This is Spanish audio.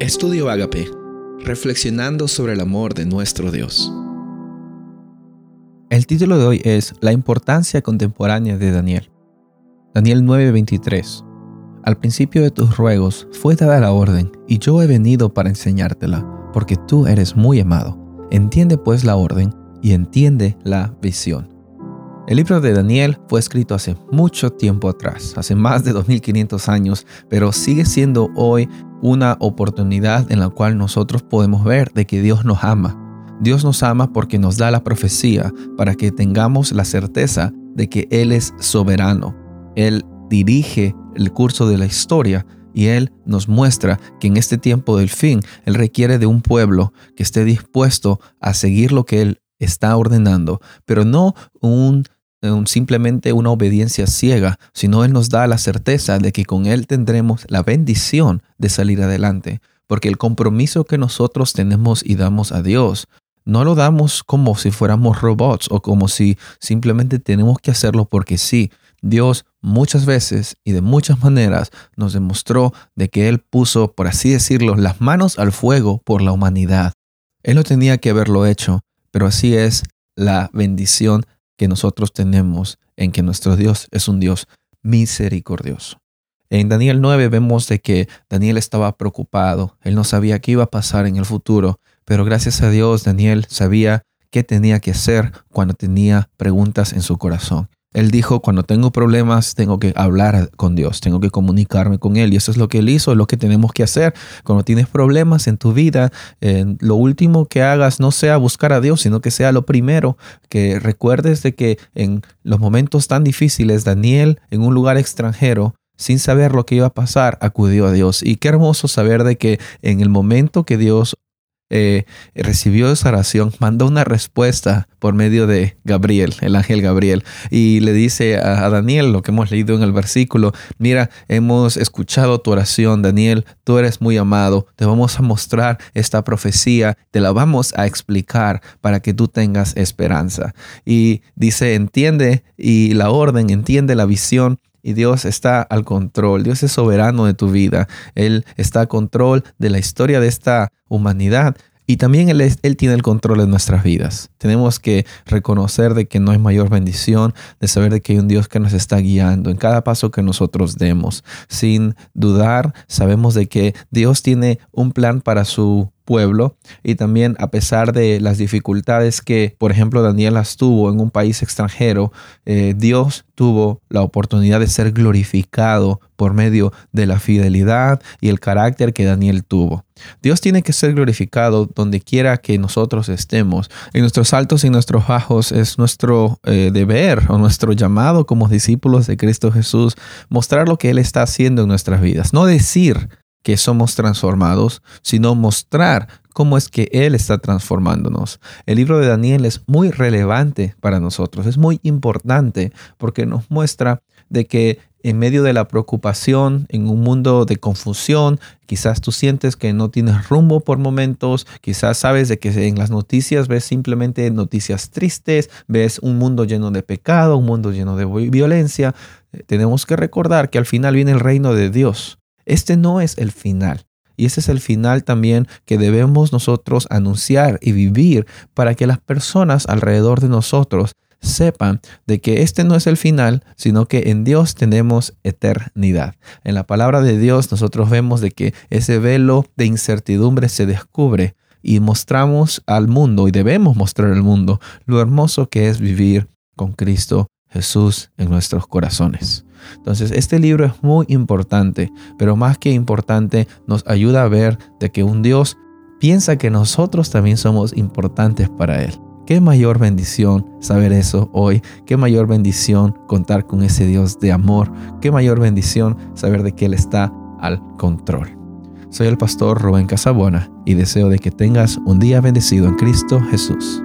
Estudio Agape, reflexionando sobre el amor de nuestro Dios. El título de hoy es La importancia contemporánea de Daniel. Daniel 9:23. Al principio de tus ruegos fue dada la orden, y yo he venido para enseñártela, porque tú eres muy amado. Entiende pues la orden y entiende la visión. El libro de Daniel fue escrito hace mucho tiempo atrás, hace más de 2500 años, pero sigue siendo hoy una oportunidad en la cual nosotros podemos ver de que Dios nos ama. Dios nos ama porque nos da la profecía para que tengamos la certeza de que Él es soberano. Él dirige el curso de la historia y Él nos muestra que en este tiempo del fin Él requiere de un pueblo que esté dispuesto a seguir lo que Él está ordenando, pero no un simplemente una obediencia ciega, sino Él nos da la certeza de que con Él tendremos la bendición de salir adelante, porque el compromiso que nosotros tenemos y damos a Dios, no lo damos como si fuéramos robots o como si simplemente tenemos que hacerlo porque sí. Dios muchas veces y de muchas maneras nos demostró de que Él puso, por así decirlo, las manos al fuego por la humanidad. Él no tenía que haberlo hecho, pero así es la bendición que nosotros tenemos en que nuestro Dios es un Dios misericordioso. En Daniel 9 vemos de que Daniel estaba preocupado, él no sabía qué iba a pasar en el futuro, pero gracias a Dios Daniel sabía qué tenía que hacer cuando tenía preguntas en su corazón. Él dijo, cuando tengo problemas, tengo que hablar con Dios, tengo que comunicarme con Él. Y eso es lo que Él hizo, es lo que tenemos que hacer. Cuando tienes problemas en tu vida, lo último que hagas no sea buscar a Dios, sino que sea lo primero, que recuerdes de que en los momentos tan difíciles, Daniel, en un lugar extranjero, sin saber lo que iba a pasar, acudió a Dios. Y qué hermoso saber de que en el momento que Dios eh, recibió esa oración, mandó una respuesta por medio de Gabriel, el ángel Gabriel, y le dice a, Daniel lo que hemos leído en el versículo, mira, hemos escuchado tu oración, Daniel, tú eres muy amado, te vamos a mostrar esta profecía, te la vamos a explicar para que tú tengas esperanza. Y dice, entiende y la orden, entiende la visión y Dios está al control, Dios es soberano de tu vida, Él está al control de la historia de esta humanidad y también él, tiene el control de nuestras vidas. Tenemos que reconocer de que no hay mayor bendición, de saber de que hay un Dios que nos está guiando en cada paso que nosotros demos. Sin dudar, sabemos de que Dios tiene un plan para su pueblo y también a pesar de las dificultades que, por ejemplo, Daniel las tuvo en un país extranjero, eh, Dios tuvo la oportunidad de ser glorificado por medio de la fidelidad y el carácter que Daniel tuvo. Dios tiene que ser glorificado donde quiera que nosotros estemos. En nuestros altos y nuestros bajos es nuestro eh, deber o nuestro llamado como discípulos de Cristo Jesús mostrar lo que Él está haciendo en nuestras vidas. No decir que somos transformados, sino mostrar cómo es que Él está transformándonos. El libro de Daniel es muy relevante para nosotros, es muy importante porque nos muestra de que en medio de la preocupación, en un mundo de confusión, quizás tú sientes que no tienes rumbo por momentos, quizás sabes de que en las noticias ves simplemente noticias tristes, ves un mundo lleno de pecado, un mundo lleno de violencia. Tenemos que recordar que al final viene el reino de Dios este no es el final. Y ese es el final también que debemos nosotros anunciar y vivir para que las personas alrededor de nosotros sepan de que este no es el final, sino que en Dios tenemos eternidad. En la palabra de Dios nosotros vemos de que ese velo de incertidumbre se descubre y mostramos al mundo y debemos mostrar al mundo lo hermoso que es vivir con Cristo Jesús en nuestros corazones. Entonces, este libro es muy importante, pero más que importante, nos ayuda a ver de que un Dios piensa que nosotros también somos importantes para Él. Qué mayor bendición saber eso hoy, qué mayor bendición contar con ese Dios de amor, qué mayor bendición saber de que Él está al control. Soy el pastor Rubén Casabona y deseo de que tengas un día bendecido en Cristo Jesús.